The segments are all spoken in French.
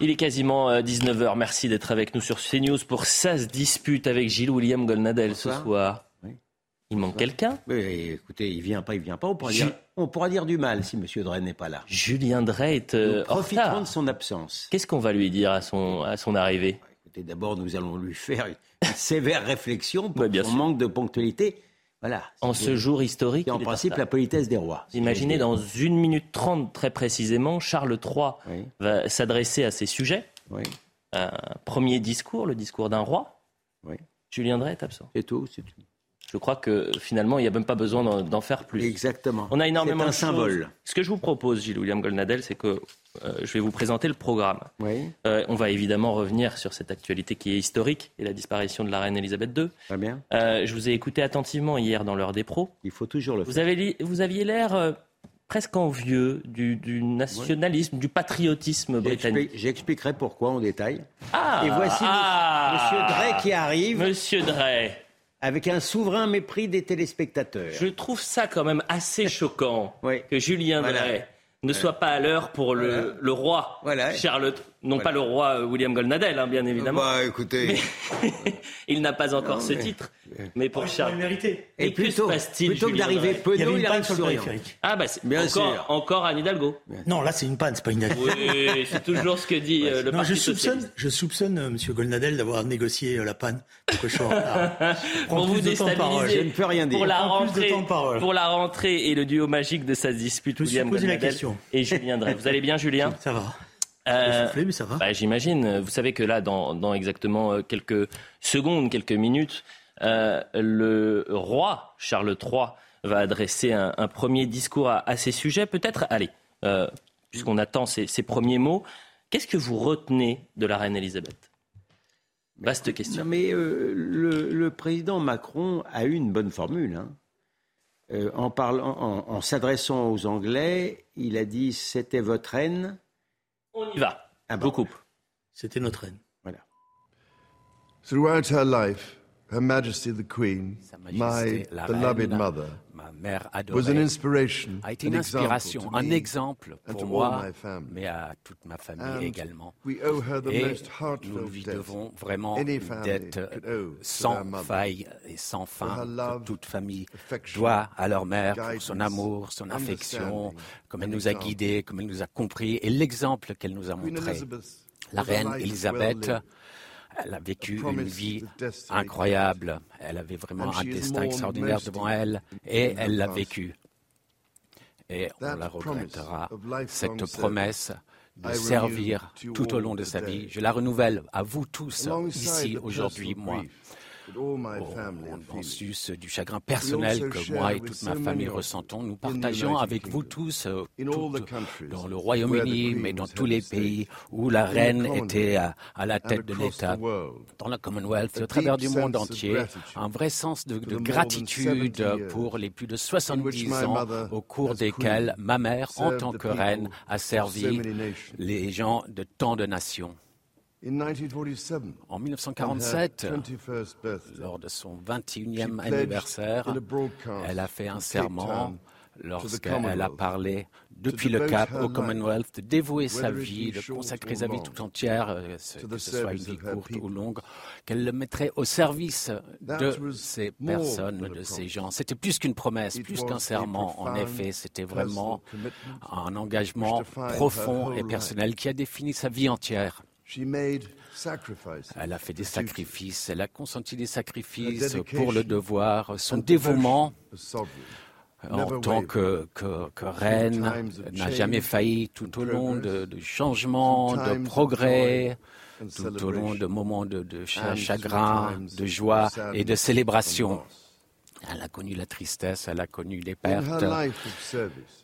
Il est quasiment 19h. Merci d'être avec nous sur CNews pour ça se dispute avec Gilles William Golnadel ce soir. Oui. Il manque quelqu'un? Oui, écoutez, il vient pas, il vient pas. On pourra, Ju- dire, on pourra dire du mal si M. Drey n'est pas là. Julien Drey est euh, Nous profiterons de son absence. Qu'est-ce qu'on va lui dire à son, à son arrivée? Écoutez, d'abord, nous allons lui faire une sévère réflexion pour Ouais, bien son sûr. manque de ponctualité. Voilà. En ce jour historique c'est en principe la politesse des rois. Vous Imaginez, dans une minute trente très précisément, Charles III Oui, va s'adresser à ces sujets. oui, Un premier discours, le discours d'un roi. oui. Julien Drey est absent. C'est tout, c'est tout. Je crois que finalement, il n'y a même pas besoin d'en- faire plus. Exactement. On a énormément un de choses. symbole. Ce que je vous propose, Gilles William Golnadel, c'est que euh, je vais vous présenter le programme. Oui, Euh, on va évidemment revenir sur cette actualité qui est historique et la disparition de la reine Elisabeth II. très bien. Euh, je vous ai écouté attentivement hier dans l'heure des pros. Il faut toujours le Vous, faire. avez vous aviez l'air presque envieux du, du nationalisme, du patriotisme britannique. J'explique- J'expliquerai pourquoi en détail. Ah, Et voici ah, Monsieur Drey qui arrive Monsieur Drey, avec un souverain mépris des téléspectateurs. je trouve ça quand même assez choquant Oui. que Julien Voilà. Drey ne soit pas à l'heure pour le, Voilà. le roi Voilà. Charles, non Voilà. pas le roi euh, William Golnadel, hein, bien évidemment. Bah, écoutez. il n'a pas encore Non, ce mais- titre, mais pour Il Charles. mérité. Et Et que se plutôt, plutôt que d'arriver Drey Il y avait penaud, une il panne arrive sur le périphérique. Ah bah c'est Bien encore, sûr. encore Anne Hidalgo. Non, là, c'est une panne, c'est pas une dette. Oui, c'est toujours ce que dit euh, le Non, Parti je soupçonne, socialiste. je soupçonne euh, Monsieur Golnadel d'avoir négocié euh, la panne pour que je sois retard. Pour vous déstabiliser. Je ne peux rien dire. Pour la, rentrée, pour la rentrée et le duo magique de sa dispute, William question. et Julien Drey. Vous allez bien, Julien? Ça va. Euh, J'ai soufflé, mais ça va. bah, J'imagine. Vous savez que là, dans, dans exactement euh, quelques secondes, quelques minutes, euh, le roi Charles III va adresser un, un premier discours à, à ces sujets. Peut-être, allez, euh, puisqu'on attend ces, ces premiers mots, qu'est-ce que vous retenez de la reine Elisabeth? Vaste question. Non, mais le, le président Macron a eu une bonne formule. hein. En, parlant, en, en s'adressant aux Anglais, il a dit c'était votre reine. On y va. Ah Je bon. vous coupe. C'était notre reine. Voilà. Throughout her life, Her Majesty the Queen, my Majesté, la beloved reine, mother, ma mère inspiration, a été une inspiration, un exemple and pour moi, mais à toute ma famille également. Et nous lui devons vraiment une dette sans faille et sans fin que toute famille doit à leur mère pour son amour, son affection, comme elle and nous a example. guidés, comme elle nous a compris et l'exemple qu'elle nous a montré. La reine Elisabeth. Elle a vécu une vie incroyable. Elle avait vraiment un destin extraordinaire devant elle et elle l'a vécu. Et on la regrettera. Cette promesse de servir to tout au long de sa vie, je la renouvelle à vous tous ici aujourd'hui, moi. Au- family en, are en feeling. sus du chagrin personnel que moi et toute ma famille ressentons, nous partageons avec vous tous euh, tout- dans le Royaume-Uni, mais dans tous les pays où la reine était à, à la tête de l'État. dans le Commonwealth, au travers du monde entier, un vrai sens de, gratitude 70 years pour les plus de in which 70 my ans au cours desquels ma mère, en tant que reine, a servi les gens de tant de nations. In 1947, En on her 1947, 21st birthday, lors de son 21e She pledged anniversaire, elle a fait un serment lorsqu'elle a parlé depuis le Cap au Commonwealth, de dévouer sa vie, de consacrer sa vie tout entière, euh, que ce soit une vie courte ou longue, qu'elle le mettrait au service de ces personnes, de ces gens. C'était plus qu'une promesse, plus qu'un a serment. En effet, c'était vraiment un engagement profond et personnel qui a défini sa vie entière. Elle a fait des sacrifices, elle a consenti des sacrifices pour le devoir, son dévouement. en tant que, que, que reine n'a jamais failli tout au long de, changements, de progrès, tout au long de moments de, chagrin, de joie et de célébration. Elle a connu la tristesse, elle a connu les pertes.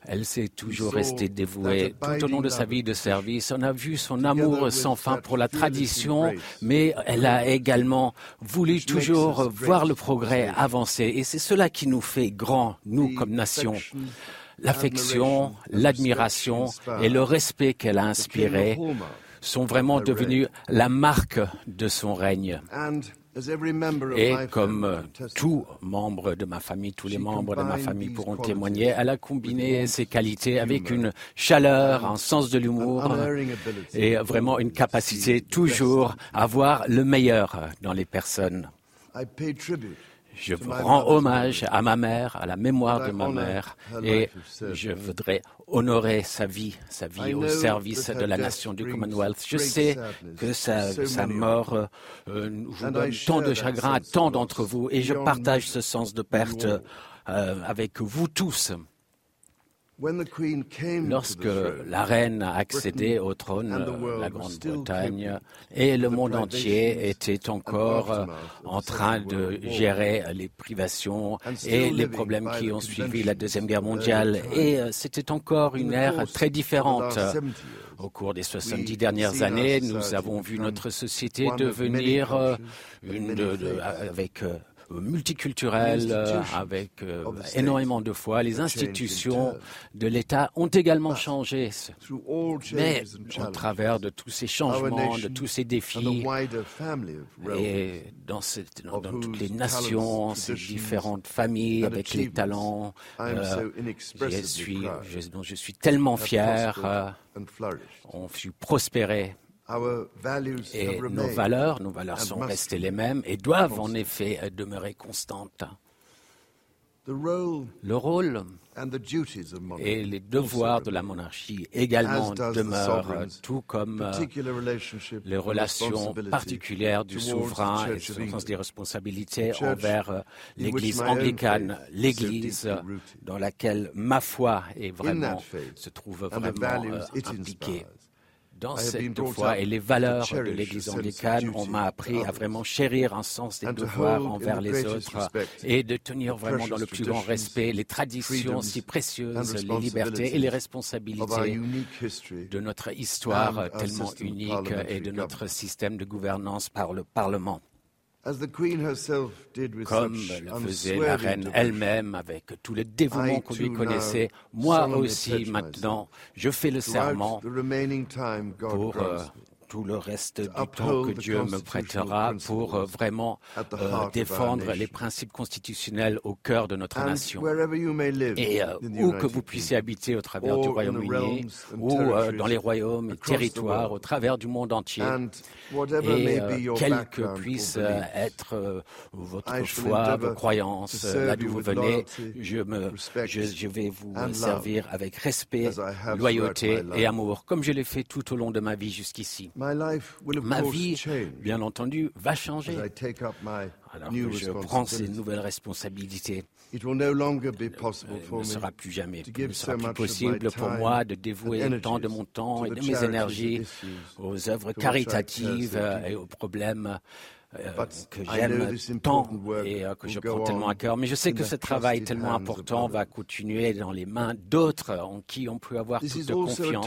Elle s'est toujours restée dévouée tout au long de sa vie de service. On a vu son amour sans fin pour la tradition, mais elle a également voulu toujours voir le progrès avancer. Et c'est cela qui nous fait grands, nous The comme nation. affection, L'affection, l'admiration respect she et le inspired respect qu'elle a inspiré sont vraiment of her devenus la marque de son règne. And as every member of Et comme family euh, tous membres de ma famille, tous les membres de ma famille pourront témoigner, elle a combiné ces qualités avec une chaleur, un sens de l'humour et to vraiment une capacité toujours à voir le meilleur dans les personnes. Je my rends hommage à ma mère, à la mémoire de ma mère et je voudrais honorer sa vie, sa vie au service de la nation du Commonwealth. Je sais que sa, mort euh, euh, vous I donne tant de chagrin à tant d'entre vous et je partage ce sens de perte euh, avec vous tous. When the Queen came to Lorsque la reine a accédé au trône, and the world la Grande-Bretagne et le monde entier était encore euh, en train de gérer les privations et les problèmes qui ont suivi la Deuxième Guerre mondiale. Et euh, c'était encore une ère très différente. last 70 years, Au cours des 70 we've dernières années, nous avons vu notre société devenir euh, une de, avec multiculturelle, euh, avec euh, énormément de foi. Les institutions de l'État ont également changé. Through all Mais au travers de tous ces changements, de tous ces défis, et dans, cette- dans- of dans toutes les nations, ces différentes familles avec les talents, I am euh, so je suis, je- dont je suis tellement fier, euh, and flourished. ont Et nos valeurs, nos valeurs sont restées les mêmes et doivent en effet euh, demeurer constantes. Le rôle and the duties of monarchy et les devoirs de la monarchie également demeurent, tout comme euh, particular relationship les relations particulières du souverain et sens des responsabilités envers euh, l'Église anglicane, l'Église dans laquelle ma foi est vraiment se trouve vraiment impliquée. Dans cette foi et les valeurs de l'Église anglicane, on m'a appris à vraiment chérir un sens des devoirs envers les autres et de tenir vraiment dans le plus grand respect les traditions si précieuses, les libertés et les responsabilités de notre histoire tellement unique et de notre système de gouvernance par le Parlement, comme le faisait la reine elle-même avec tout le dévouement qu'on lui connaissait. Moi aussi, maintenant, je fais le serment the remaining time God pour euh, tout le reste du temps que Dieu me prêtera pour euh, vraiment euh, défendre les principes constitutionnels au cœur de notre nation. Et euh, où que vous puissiez habiter au travers du Royaume-Uni, ou euh, dans les royaumes et territoires au travers du monde entier, et quelle que puisse être votre foi, vos croyances, là d'où vous venez, je, me, je, je vais vous servir avec respect, loyauté et amour, comme je l'ai fait tout au long de ma vie jusqu'ici. My life will of Ma vie, change bien entendu, va changer. Alors que je prends ces nouvelles responsabilités, It will no longer be possible il for ne me sera plus jamais, ne sera plus possible pour moi de dévouer tant de mon temps et de mes énergies aux œuvres caritatives euh, et aux problèmes euh, que j'aime tant et euh, que je prends tellement à cœur. Mais je sais que ce travail tellement important va continuer dans les mains d'autres en qui on peut avoir toute confiance.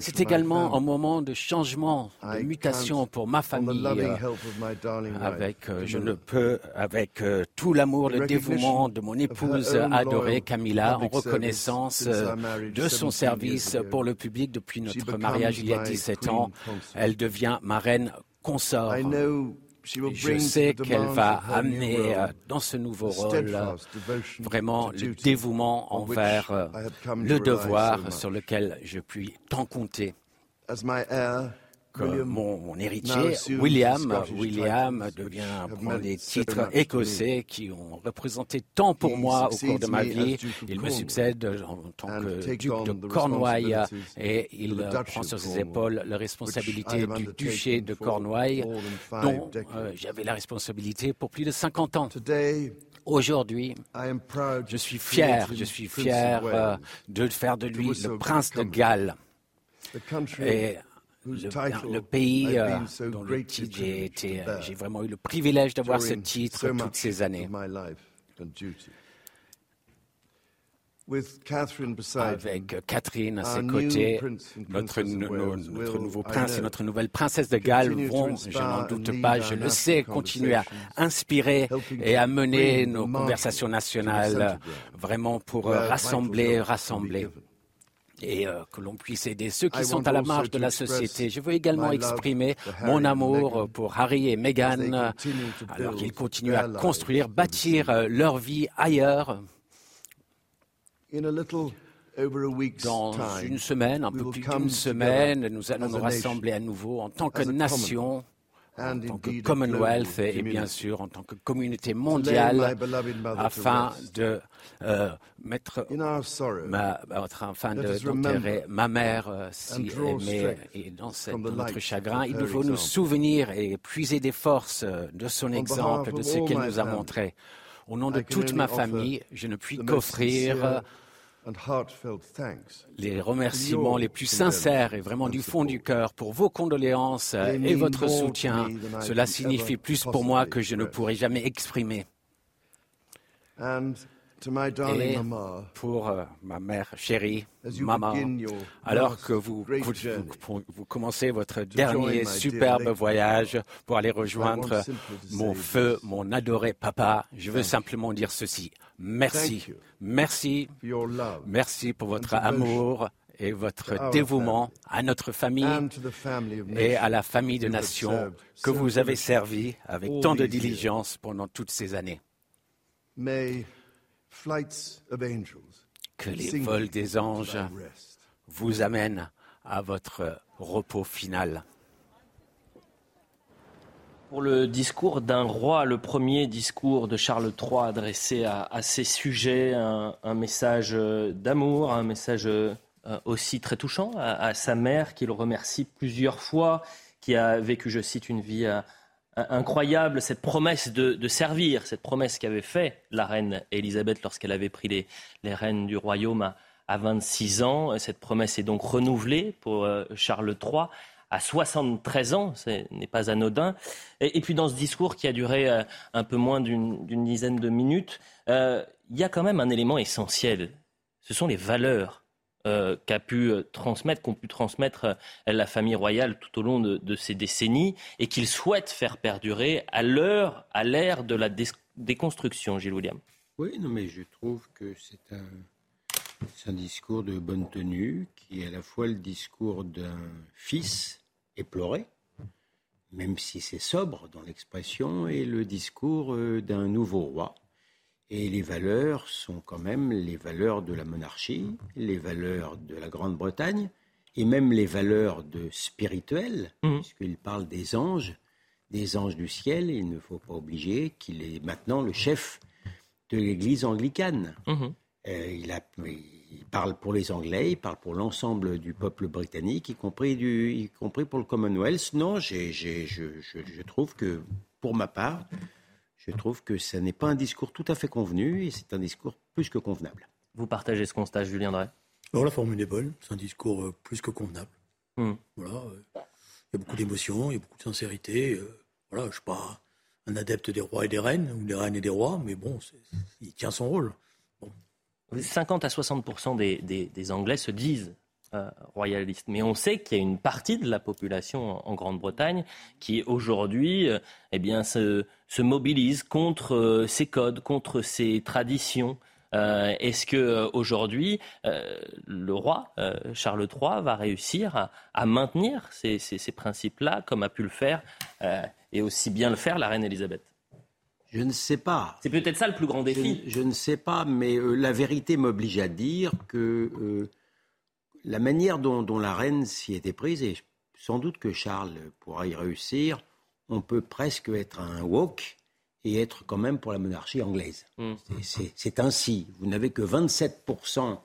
C'est for my également un moment de changement, de mutation pour ma famille. euh, avec, euh, je Camilla. ne peux, avec tout l'amour, le dévouement de mon of her épouse adorée Camilla, en reconnaissance since our marriage de son 17 service pour le public depuis She notre mariage il y a my 17 queen ans. Elle devient ma reine consort. Je sais qu'elle va amener euh, dans ce nouveau rôle vraiment le dévouement envers euh, le devoir sur lequel je puis tant compter. William mon, héritier, William, William devient prend des titres écossais qui ont représenté tant pour He moi au cours de ma vie. as Duke of Il me succède en tant and que duc on de Cornouailles et il prend of sur ses épaules la responsabilité du duché de for Cornouailles dont euh, j'avais la responsabilité pour plus de 50 ans. Today, Aujourd'hui, I am proud je suis fier, je suis fier euh, de faire de lui le prince de. Galles. Et le, pays euh, dont le titre j'ai été, euh, j'ai vraiment eu le privilège d'avoir ce titre toutes ces années. duty. With Catherine Avec à ses côtés, notre, notre nouveau prince et notre nouvelle princesse de Galles vont, je n'en doute pas, je le sais, continuer à inspirer et à mener nos conversations nationales ground, vraiment pour euh, rassembler, rassembler. Et euh, que l'on puisse aider ceux qui I sont à la marge de la société. Je veux également exprimer mon amour pour Harry et Meghan alors qu'ils continuent à construire, bâtir euh, leur vie ailleurs. Dans une semaine, un peu plus d'une semaine, nous allons nous rassembler à nouveau en tant que nation, en tant que Commonwealth et bien sûr en tant que communauté mondiale afin de euh, mettre ma, afin de- d'enterrer ma mère euh, si aimée et dans, cette- dans notre chagrin. Il nous faut nous souvenir et puiser des forces euh, de son exemple, de ce qu'elle nous a montré. Au nom de toute ma famille, je ne puis qu'offrir les remerciements les plus sincères et vraiment du fond du cœur pour vos condoléances euh, et votre soutien. Cela signifie plus pour moi que je ne pourrai jamais exprimer. And to my darling Et pour euh, ma mère chérie, maman, alors que vous, vous, commencez votre dernier superbe voyage pour aller rejoindre mon feu, mon adoré papa, je veux simplement dire ceci. Merci. Merci. Merci pour votre amour et votre dévouement à notre famille et à la famille de nations que vous avez servi avec tant de diligence pendant toutes ces années. Que les vols des anges vous amènent à votre repos final. Pour le discours d'un roi, le premier discours de Charles III adressé à, à ses sujets, un, un message euh, d'amour, un message euh, aussi très touchant à, à sa mère qu'il remercie plusieurs fois, qui a vécu, je cite, une vie incroyable, cette promesse de, de servir, cette promesse qu'avait fait la reine Élisabeth lorsqu'elle avait pris les, les rênes du royaume à, à 26 ans. Cette promesse est donc renouvelée pour euh, Charles III à 73 ans, ce n'est pas anodin. Et, et, puis dans ce discours qui a duré euh, un peu moins d'une dizaine de minutes, euh, il y a quand même un élément essentiel. Ce sont les valeurs euh, qu'a pu transmettre, qu'ont pu transmettre la famille royale tout au long de, ces décennies et qu'il souhaite faire perdurer à l'heure, à l'ère de la dé déconstruction, Gilles William. Oui, non, mais je trouve que c'est un, discours de bonne tenue qui est à la fois le discours d'un fils éploré, même si c'est sobre dans l'expression, et le discours euh, d'un nouveau roi. Et les valeurs sont quand même les valeurs de la monarchie, les valeurs de la Grande-Bretagne, et même les valeurs de spirituelles, mmh. puisqu'il parle des anges, des anges du ciel. Il ne faut pas oublier qu'il est maintenant le chef de l'Église anglicane. Mmh. Euh, il, a, il, parle pour les Anglais, il parle pour l'ensemble du peuple britannique, y compris, du, y compris pour le Commonwealth. Non, je, trouve que, pour ma part, je trouve que ce n'est pas un discours tout à fait convenu et c'est un discours plus que convenable. Vous partagez ce constat, Julien Drey? Alors la formule est bonne, c'est un discours euh, plus que convenable. Mmh. Voilà, euh, il y a beaucoup d'émotions, il y a beaucoup de sincérité. Euh, voilà, je ne suis pas un adepte des rois et des reines, ou des reines et des rois, mais bon, il tient son rôle. Bon. 50 à 60 des, des, des, Anglais se disent euh, royalistes, mais on sait qu'il y a une partie de la population en, en Grande-Bretagne qui aujourd'hui euh, eh bien, se, se, mobilise contre euh, ces codes, contre ces traditions. Est-ce que aujourd'hui le roi Charles III va réussir à, à maintenir ces, ces, ces principes-là, comme a pu le faire et aussi bien le faire la reine Elisabeth je ne sais pas. C'est peut-être ça le plus grand défi. Je, je ne sais pas, mais la vérité m'oblige à dire que la manière dont, dont la reine s'y était prise, et sans doute que Charles pourra y réussir, on peut presque être un woke et être quand même pour la monarchie anglaise. Mm. C'est ainsi. Vous n'avez que 27%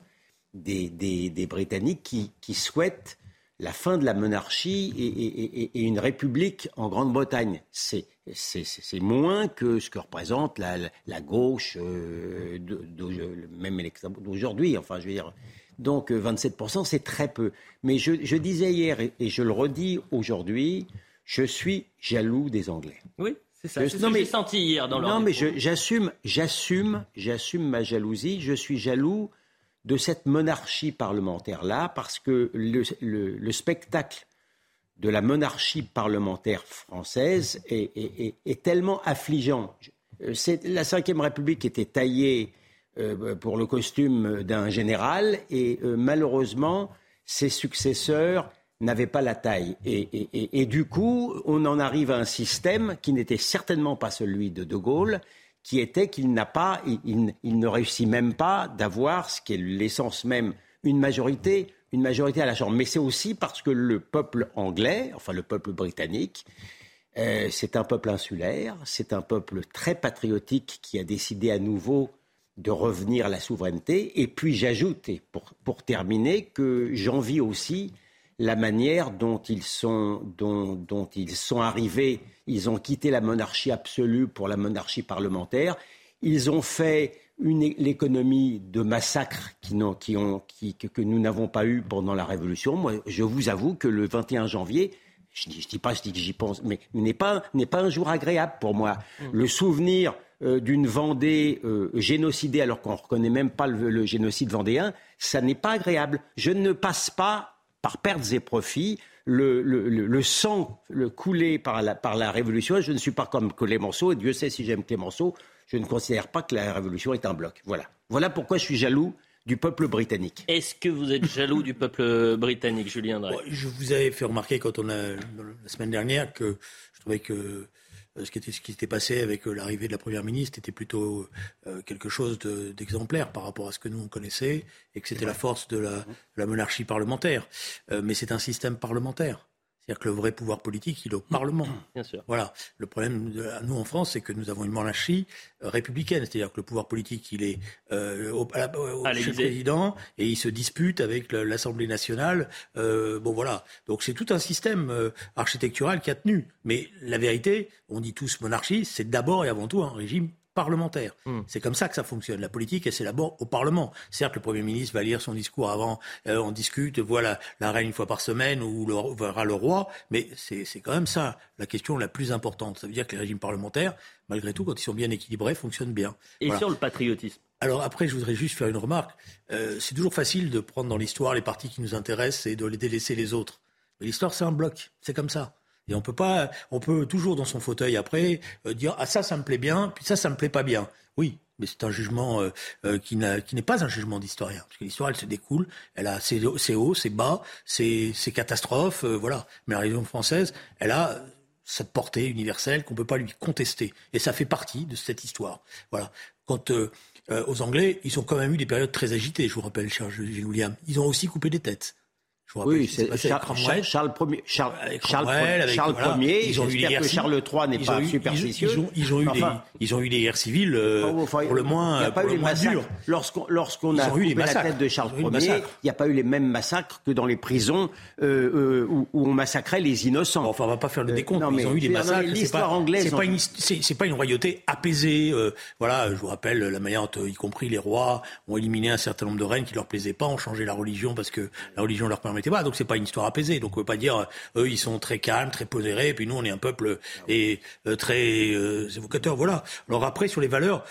des, des, des, Britanniques qui, qui souhaitent la fin de la monarchie et, et, et, et une république en Grande-Bretagne. C'est moins que ce que représente la, la, la gauche, euh, de, de, même d'aujourd'hui. Enfin, je veux dire. Donc, 27%, c'est très peu. Mais je, je disais hier, et, je le redis aujourd'hui, je suis jaloux des Anglais. Oui. C'est ça, c'est ce que j'ai senti hier dans Non, mais j'assume, j'assume, j'assume ma jalousie. Je suis jaloux de cette monarchie parlementaire-là parce que le, spectacle de la monarchie parlementaire française est, tellement affligeant. C'est la Ve République était taillée euh, pour le costume d'un général et euh, malheureusement ses successeurs n'avait pas la taille. Et, du coup, on en arrive à un système qui n'était certainement pas celui de De Gaulle, qui était qu'il n'a pas, il, ne réussit même pas d'avoir ce qui est l'essence même, une majorité, une majorité à la Chambre. Mais c'est aussi parce que le peuple anglais, enfin le peuple britannique, euh, c'est un peuple insulaire, c'est un peuple très patriotique qui a décidé à nouveau de revenir à la souveraineté. Et puis j'ajoute, et pour, pour terminer, que j'envie aussi la manière dont ils sont, dont, ils sont arrivés. Ils ont quitté la monarchie absolue pour la monarchie parlementaire. Ils ont fait l'économie de massacres qui, qui ont, qui, que, nous n'avons pas eu pendant la Révolution. Moi, je vous avoue que le 21 janvier, je ne dis, pas, je dis que j'y pense, mais n'est pas, n'est pas un jour agréable pour moi. Mmh. Le souvenir euh, d'une Vendée euh, génocidée alors qu'on ne reconnaît même pas le, le génocide vendéen, ça n'est pas agréable. Je ne passe pas par pertes et profits, le, sang le coulé par la, par la Révolution. Je ne suis pas comme Clémenceau, et Dieu sait si j'aime Clémenceau, je ne considère pas que la Révolution est un bloc. Voilà. Voilà pourquoi je suis jaloux du peuple britannique. Est-ce que vous êtes jaloux du peuple britannique, Julien Drey? Je vous avais fait remarquer quand on a la semaine dernière que je trouvais que euh, ce qui était ce qui s'était passé avec euh, l'arrivée de la première ministre était plutôt euh, quelque chose d'exemplaire par rapport à ce que nous on connaissait et que c'était la force de la monarchie parlementaire. mais c'est un système parlementaire. C'est-à-dire que le vrai pouvoir politique, il est au Parlement. Bien sûr. Voilà. Le problème, de, nous en France, c'est que nous avons une monarchie euh, républicaine. C'est-à-dire que le pouvoir politique, il est euh, au, président et il se dispute avec l'Assemblée nationale. Euh, bon, voilà. Donc c'est tout un système euh, architectural qui a tenu. Mais la vérité, on dit tous monarchie, c'est d'abord et avant tout un régime parlementaire. Hmm. C'est comme ça que ça fonctionne. La politique, elle s'élabore au Parlement. Certes, le Premier ministre va lire son discours avant, euh, on discute, voit la, reine une fois par semaine ou le, verra le roi, mais c'est quand même ça la question la plus importante. Ça veut dire que les régimes parlementaires, malgré tout, quand ils sont bien équilibrés, fonctionnent bien. Et sur le patriotisme alors après, je voudrais juste faire une remarque. Euh, c'est toujours facile de prendre dans l'histoire les parties qui nous intéressent et de les délaisser les autres. Mais l'histoire, c'est un bloc. C'est comme ça. Et on peut pas, on peut toujours dans son fauteuil après euh, dire ah ça ça me plaît bien, puis ça ça me plaît pas bien. Oui, mais c'est un jugement euh, euh, qui n'est pas un jugement d'historien, parce que l'histoire elle se découle, elle a ses, hauts, ses bas, ses, catastrophes, voilà. Mais la Révolution française, elle a cette portée universelle qu'on peut pas lui contester, et ça fait partie de cette histoire. Voilà. Quant aux Anglais, ils ont quand même eu des périodes très agitées. Je vous rappelle, cher William, ils ont aussi coupé des têtes oui, c'est Charles, Charles, Ier. Charles, Charles, Ier. Ils ont eu que Charles III n'est pas superstitieux. Ils, ont, eu des, ils ont eu des guerres civiles euh, pour le moins, pas eu les massacres. Lorsqu'on a coupé la tête de Charles Ier, il n'y a pas eu les mêmes massacres que dans les prisons euh, euh, où, où, on massacrait les innocents. Enfin, on va pas faire le décompte. ils ont eu des massacres. L'histoire anglaise. C'est pas, une, c'est pas une royauté apaisée. voilà, je vous rappelle la manière dont, y compris les rois, ont éliminé un certain nombre de reines qui leur plaisaient pas, ont changé la religion parce que la religion leur permettait pas. Donc c'est pas une histoire apaisée. Donc on peut pas dire euh, eux ils sont très calmes, très posérés, et puis nous on est un peuple et euh, très euh, évocateur. Voilà. Alors après sur les valeurs.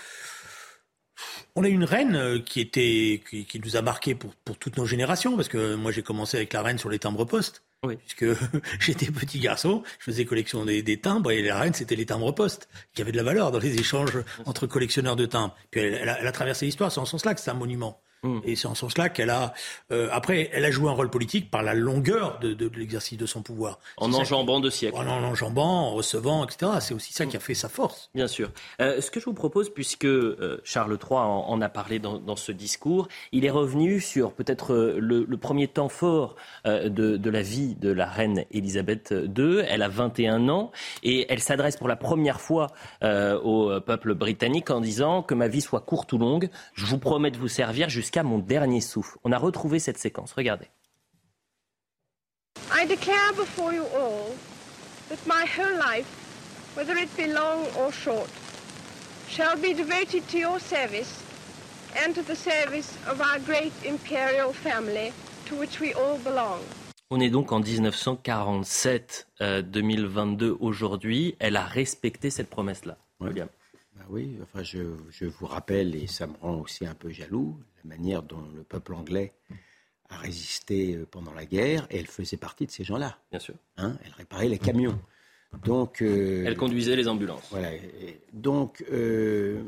On a une reine qui était qui, nous a marqué pour, pour toutes nos générations parce que moi j'ai commencé avec la reine sur les timbres postes. Oui. Puisque j'étais petit garçon, je faisais collection des, timbres et la reine, c'était les timbres postes, qui avaient de la valeur dans les échanges entre collectionneurs de timbres. Puis elle, a, elle a, traversé l'histoire, c'est en ce sens-là que c'est un monument. Mm. Et c'est en ce sens-là qu'elle a, euh, après, elle a joué un rôle politique par la longueur de, de, de l'exercice de son pouvoir. En enjambant de siècles. En enjambant, en recevant, etc. C'est aussi ça qui a fait sa force. Bien sûr. Euh, ce que je vous propose, puisque euh, Charles III en, en, a parlé dans, dans, ce discours, il est revenu sur peut-être le, le, premier temps fort de, de, la vie de la reine Elisabeth II. Elle a 21 ans et elle s'adresse pour la première fois au peuple britannique en disant que ma vie soit courte ou longue, je vous promets de vous servir jusqu'à jusqu'à mon dernier souffle. On a retrouvé cette séquence. Regardez. I declare before you all that my whole life, whether it be long or short, shall be devoted to your service and to the service of our great imperial family to which we all belong. On est donc en 1947, 2022 euh, aujourd'hui. Elle a respecté cette promesse-là. William. Bah oui, enfin je, vous rappelle, et ça me rend aussi un peu jaloux, la manière dont le peuple anglais a résisté euh, pendant la guerre, et elle faisait partie de ces gens-là. Bien sûr. Hein, elle réparait les camions. Donc, euh, elle conduisait les ambulances. Voilà. Donc, euh,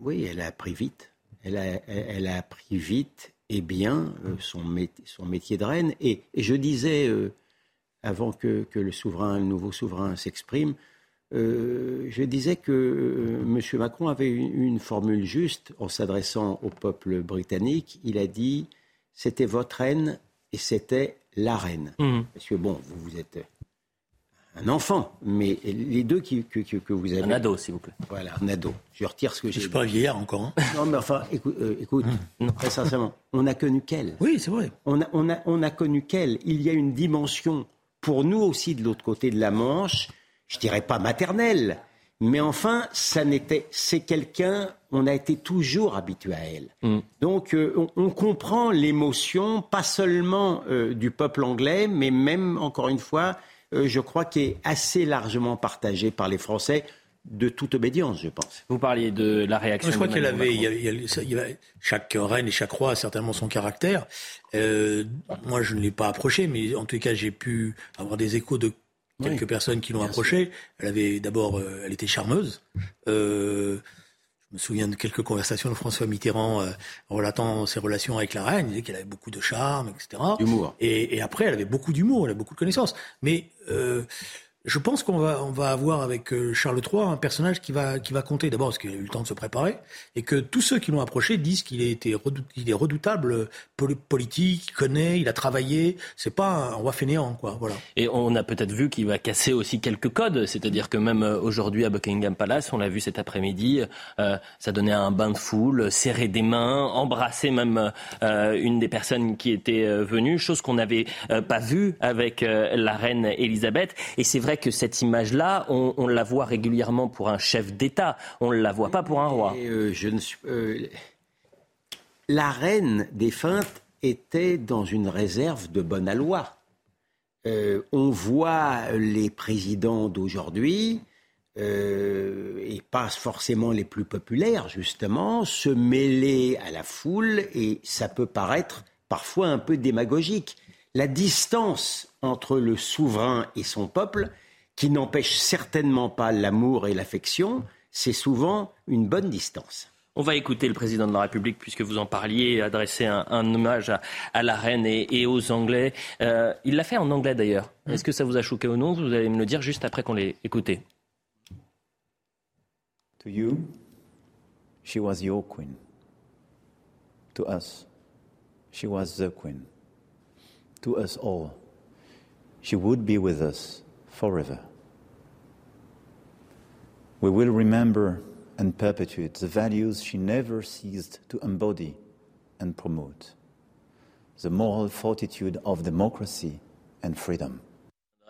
oui, elle a appris vite. Elle a, elle a appris vite et bien son, métier, son métier de reine. Et, je disais, avant que, que, le souverain, le nouveau souverain s'exprime, euh, je disais que euh, M. Macron avait une, formule juste en s'adressant au peuple britannique. Il a dit c'était votre reine et c'était la reine. Mmh. Parce que bon, vous, vous êtes un enfant, mais les deux qui, que, que, vous avez. Un ado, s'il vous plaît. Voilà, un ado. Je retire ce que j'ai. Je suis pas vieillard encore. Hein. Non, mais enfin, écoute, euh, écoute mmh. très sincèrement, on n'a connu qu'elle. Oui, c'est vrai. On a, on, a, on a connu qu'elle. Il y a une dimension pour nous aussi de l'autre côté de la Manche je dirais pas maternelle, mais enfin, ça n'était, c'est quelqu'un, on a été toujours habitué à elle. Mm. Donc, euh, on, comprend l'émotion, pas seulement euh, du peuple anglais, mais même, encore une fois, euh, je crois qu'il est assez largement partagé par les Français de toute obédience, je pense. Vous parliez de la réaction. Je crois qu'elle avait, il chaque reine et chaque roi a certainement son caractère. moi, je ne l'ai pas approché, mais en tout cas, j'ai pu avoir des échos de quelques personnes qui l'ont approchée. Elle avait d'abord, euh, elle était charmeuse. Euh, je me souviens de quelques conversations de François Mitterrand euh, relatant ses relations avec la reine. Il disait qu'elle avait beaucoup de charme, etc. Humour. Et, et, après, elle avait beaucoup d'humour, elle avait beaucoup de connaissances. Mais euh, je pense qu'on va, on va avoir avec euh, Charles III un personnage qui va, qui va compter. D'abord parce qu'il a eu le temps de se préparer et que tous ceux qui l'ont approché disent qu'il est redoutable politique, il connaît, il a travaillé. C'est pas un roi fainéant, quoi. Voilà. Et on a peut-être vu qu'il va casser aussi quelques codes. C'est-à-dire que même euh, aujourd'hui à Buckingham Palace, on l'a vu cet après-midi, euh, ça donnait un bain de foule, serrer des mains, embrasser même une des personnes qui était venue, chose qu'on n'avait pas vue avec la reine Elisabeth. Et c'est vrai que cette image-là, on, la voit régulièrement pour un chef d'État. On ne la voit pas pour un roi. Euh, euh, la reine défunte était dans une réserve de bonne loi. Euh, on voit les présidents d'aujourd'hui, et pas forcément les plus populaires, justement, se mêler à la foule, et ça peut paraître parfois un peu démagogique. La distance entre le souverain et son peuple, qui n'empêche certainement pas l'amour et l'affection, c'est souvent une bonne distance. On va écouter le président de la République, puisque vous en parliez, adresser un, hommage à, la reine et, aux Anglais. Euh, il l'a fait en anglais d'ailleurs. Mmh. Est-ce que ça vous a choqué ou non Vous allez me le dire juste après qu'on l'ait écouté. To you, she was your queen. To us, she was the queen. To us all, she would be with us forever. We will remember and perpetuate the values she never ceased to embody and promote the moral fortitude of democracy and freedom.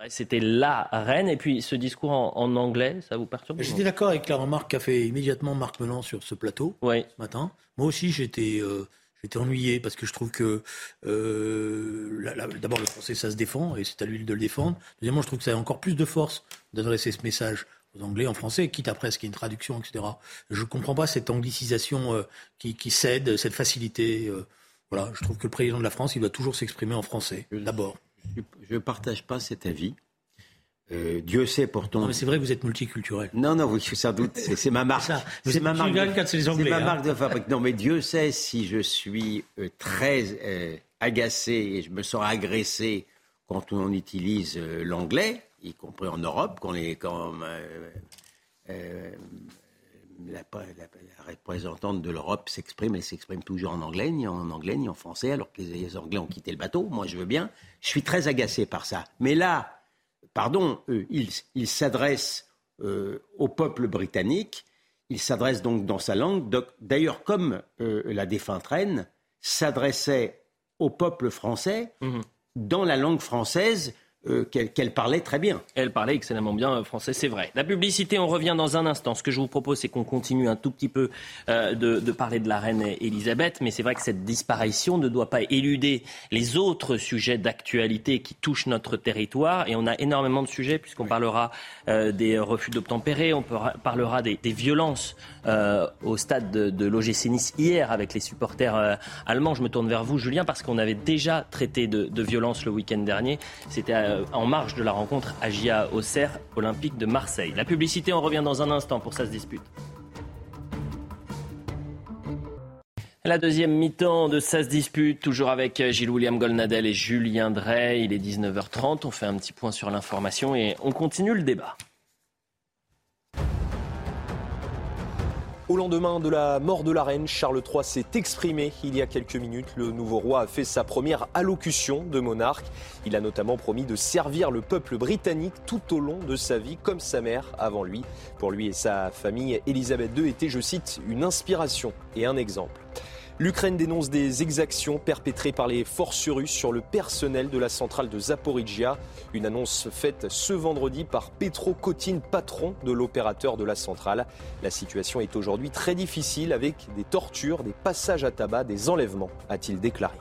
C'était la reine. Et puis ce discours en, anglais, ça vous perturbe J'étais d'accord avec la remarque qu'a fait immédiatement Marc Melan sur ce plateau ce matin. Moi aussi, j'étais euh, J'étais ennuyé parce que je trouve que euh, d'abord le français ça se défend et c'est à lui de le défendre. Deuxièmement, je trouve que ça a encore plus de force d'adresser ce message aux Anglais en français, quitte après ce qui est une traduction, etc. Je ne comprends pas cette anglicisation euh, qui, qui, cède, cette facilité. Euh, voilà, je trouve que le président de la France, il doit toujours s'exprimer en français, d'abord. Je ne partage pas cet avis. Euh, Dieu sait pourtant. Non, mais c'est vrai vous êtes multiculturel. Non, non, oui, sans doute. C'est ma marque. C'est ma marque. C'est ma marque de fabrique. Non, mais Dieu sait si je suis euh, très euh, agacé et je me sens agressé quand on utilise l'anglais, y compris en Europe, quand, les, quand la, représentante de l'Europe s'exprime, elle s'exprime toujours en anglais, ni en anglais, ni en français, alors que les Anglais ont quitté le bateau. Moi, je veux bien. Je suis très agacé par ça. Mais là, pardon, il, s'adresse euh, au peuple britannique, il s'adresse donc dans sa langue, d'ailleurs comme euh, la défunte reine s'adressait au peuple français mhm. dans la langue française euh, qu'elle parlait très bien. Elle parlait excellemment bien français, c'est vrai. La publicité, on revient dans un instant. Ce que je vous propose, c'est qu'on continue un tout petit peu euh, de, de, parler de la reine Elisabeth, mais c'est vrai que cette disparition ne doit pas éluder les autres sujets d'actualité qui touchent notre territoire. Et on a énormément de sujets, puisqu'on parlera euh, des refus d'obtempérer, on parlera des, des violences euh, au stade de, de l'OGC Nice hier avec les supporters euh, allemands. Je me tourne vers vous, Julien, parce qu'on avait déjà traité de, de violence le week-end dernier. C'était euh, en marge de la rencontre Agia Auxerre Olympique de Marseille. La publicité, on revient dans un instant pour ça se dispute. La deuxième mi-temps de Ça se dispute, toujours avec Gilles-William Golnadel et Julien Drey. Il est 19h30, on fait un petit point sur l'information et on continue le débat. Au lendemain de la mort de la reine, Charles III s'est exprimé il y a quelques minutes. Le nouveau roi a fait sa première allocution de monarque. Il a notamment promis de servir le peuple britannique tout au long de sa vie, comme sa mère avant lui. Pour lui et sa famille, Elisabeth II était, je cite, une inspiration et un exemple. L'Ukraine dénonce des exactions perpétrées par les forces russes sur le personnel de la centrale de Zaporizhia. Une annonce faite ce vendredi par Petro Kotin, patron de l'opérateur de la centrale. La situation est aujourd'hui très difficile avec des tortures, des passages à tabac, des enlèvements, a-t-il déclaré.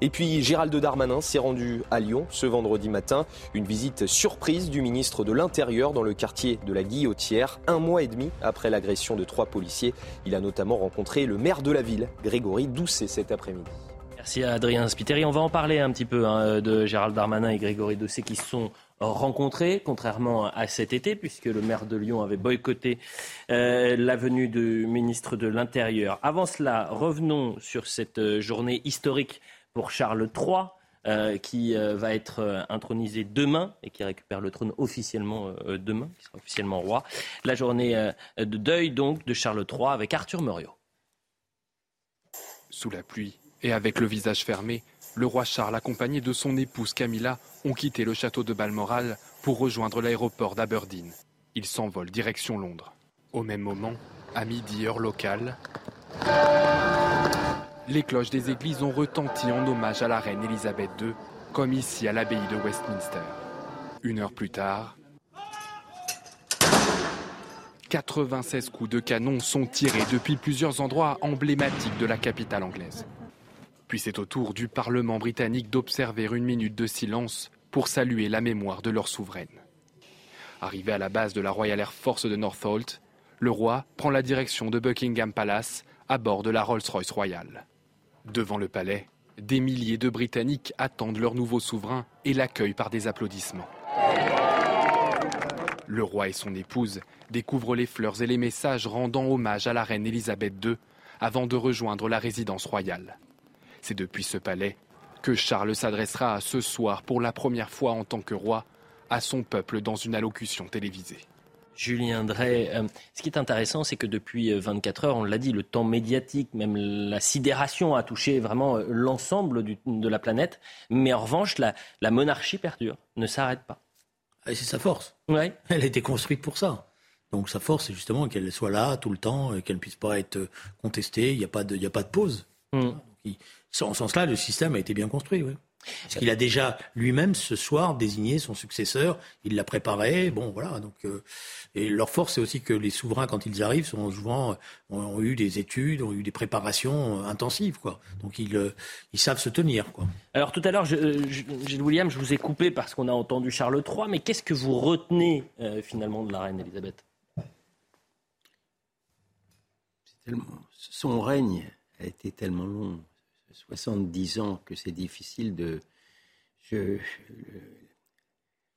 Et puis Gérald Darmanin s'est rendu à Lyon ce vendredi matin. Une visite surprise du ministre de l'Intérieur dans le quartier de la Guillotière, un mois et demi après l'agression de trois policiers. Il a notamment rencontré le maire de la ville, Grégory Doucet, cet après-midi. Merci à Adrien Spiteri. On va en parler un petit peu hein, de Gérald Darmanin et Grégory Doucet qui se sont rencontrés, contrairement à cet été, puisque le maire de Lyon avait boycotté euh, la venue du ministre de l'Intérieur. Avant cela, revenons sur cette euh, journée historique pour Charles III. Euh, qui euh, va être euh, intronisé demain et qui récupère le trône officiellement demain, qui sera officiellement roi. La journée de deuil donc de Charles III avec Arthur Muriot. Sous la pluie et avec le visage fermé, le roi Charles, accompagné de son épouse Camilla, ont quitté le château de Balmoral pour rejoindre l'aéroport d'Aberdeen. Ils s'envolent direction Londres. Au même moment, à midi heure locale, les cloches des églises ont retenti en hommage à la reine Elisabeth II, comme ici à l'abbaye de Westminster. Une heure plus tard, 96 coups de canon sont tirés depuis plusieurs endroits emblématiques de la capitale anglaise. Puis c'est au tour du Parlement britannique d'observer une minute de silence pour saluer la mémoire de leur souveraine. Arrivé à la base de la Royal Air Force de Northolt, le roi prend la direction de Buckingham Palace à bord de la Rolls-Royce royale. Devant le palais, des milliers de Britanniques attendent leur nouveau souverain et l'accueillent par des applaudissements. Le roi et son épouse découvrent les fleurs et les messages rendant hommage à la reine Elisabeth II avant de rejoindre la résidence royale. C'est depuis ce palais que Charles s'adressera ce soir pour la première fois en tant que roi à son peuple dans une allocution télévisée. Julien Drey. Euh, ce qui est intéressant, c'est que depuis 24 heures, on l'a dit, le temps médiatique, même la sidération a touché vraiment euh, l'ensemble de la planète. Mais en revanche, la, la monarchie perdure, ne s'arrête pas. Et c'est sa force. Ouais. Elle a été construite pour ça. Donc sa force, c'est justement qu'elle soit là tout le temps et qu'elle ne puisse pas être contestée. Il n'y a, pas de, il y a pas de pause. Mm. En ce sens-là, le système a été bien construit. Oui. Parce qu'il a déjà lui-même ce soir désigné son successeur, il l'a préparé, bon voilà. Donc euh, et leur force c'est aussi que les souverains quand ils arrivent sont souvent ont, ont eu des études, ont eu des préparations intensives quoi. Donc ils euh, ils savent se tenir quoi. Alors tout à l'heure, Gilles William, je vous ai coupé parce qu'on a entendu Charles III, mais qu'est-ce que vous retenez euh, finalement de la reine Elisabeth tellement, Son règne a été tellement long 70 ans que c'est difficile de. Je,